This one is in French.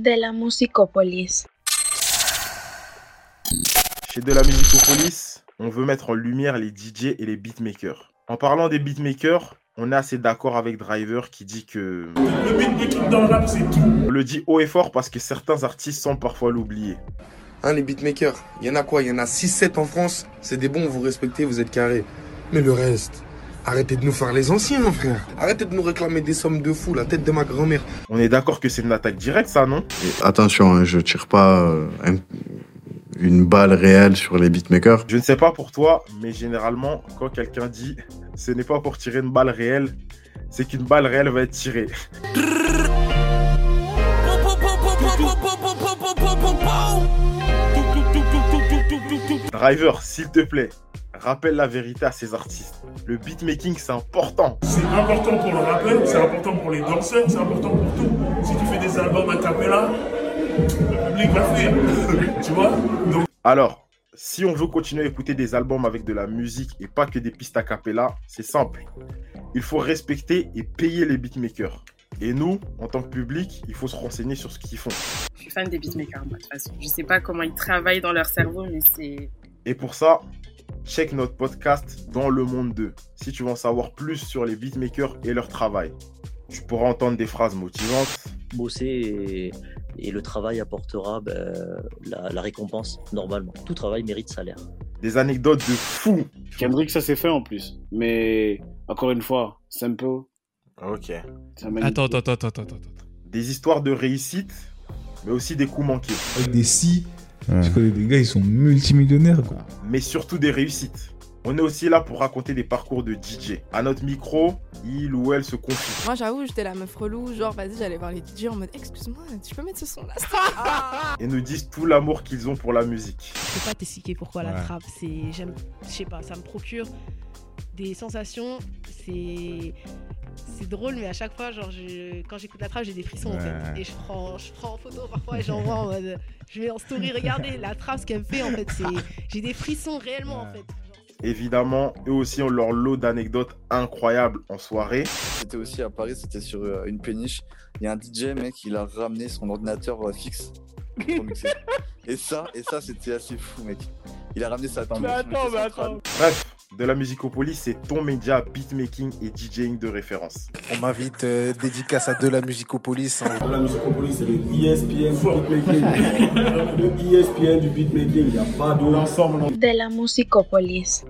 de la musicopolis. Chez De la Musicopolis, on veut mettre en lumière les DJ et les beatmakers. En parlant des beatmakers, on est assez d'accord avec Driver qui dit que... Le beatmaking dans le rap, c'est tout. On le dit haut et fort parce que certains artistes semblent parfois l'oublier. Hein, les beatmakers, il y en a quoi? Il y en a 6-7 en France. C'est des bons, vous respectez, vous êtes carrés. Mais le reste, arrêtez de nous faire les anciens, mon frère. Arrêtez de nous réclamer des sommes de fou, la tête de ma grand-mère. On est d'accord que c'est une attaque directe, ça, non? Et attention, hein, je tire pas euh, un- une balle réelle sur les beatmakers. Je ne sais pas pour toi, mais généralement, quand quelqu'un dit ce n'est pas pour tirer une balle réelle, c'est qu'une balle réelle va être tirée. Driver, s'il te plaît, rappelle la vérité à ces artistes. Le beatmaking, c'est important. C'est important pour le rappel, c'est important pour les danseurs, c'est important pour tout. Si tu fais des albums à cappella, le public va fuir. tu vois? Donc, Alors, si on veut continuer à écouter des albums avec de la musique et pas que des pistes a cappella, c'est simple. Il faut respecter et payer les beatmakers. Et nous, en tant que public, il faut se renseigner sur ce qu'ils font. Je suis fan des beatmakers, moi, de toute façon. Je sais pas comment ils travaillent dans leur cerveau, mais c'est. Et pour ça, check notre podcast Dans le monde 2 si tu veux en savoir plus sur les beatmakers et leur travail. Tu pourras entendre des phrases motivantes, bosser et, et le travail apportera ben, la, la récompense normalement. Tout travail mérite salaire. des anecdotes de fous. Kendrick, ça s'est fait en plus. Mais encore une fois, simple. Ok. attends, attends, attends, attends. attends. Des histoires de réussite, mais aussi des coups manqués. Avec des si, je connais des gars, ils sont multimillionnaires, quoi. mais surtout des réussites. On est aussi là pour raconter des parcours de DJ. À notre micro, il ou elle se confie. Moi, j'avoue, j'étais la meuf relou. Genre, vas-y, j'allais voir les DJ en mode Excuse-moi, tu peux mettre ce son là et nous disent tout l'amour qu'ils ont pour la musique. Je peux pas t'expliquer pourquoi la trappe. C'est, j'aime, je sais pas, ça me procure des sensations. C'est drôle, mais à chaque fois, genre, je- quand j'écoute la trappe, j'ai des frissons en fait. Et je prends, je prends en photo parfois et j'envoie en mode, je mets en story, regardez la trappe, ce qu'elle me fait en fait. C'est, j'ai des frissons réellement en fait. Évidemment, eux aussi ont leur lot d'anecdotes incroyables en soirée. C'était aussi à Paris, c'était sur euh, une péniche. Il y a un DJ, mec, il a ramené son ordinateur euh, fixe pour mixer. Et ça, et ça, c'était assez fou, mec. Il a ramené sa table. Mais attends, mais attends. Bref, de la musicopolis, c'est ton média beatmaking et DJing de référence. On m'invite euh, dédicace à de la musicopolis. hein. la musicopolis, c'est le ESPN du beatmaking. le ESPN du beatmaking, il n'y a pas de l'ensemble. De la musicopolis.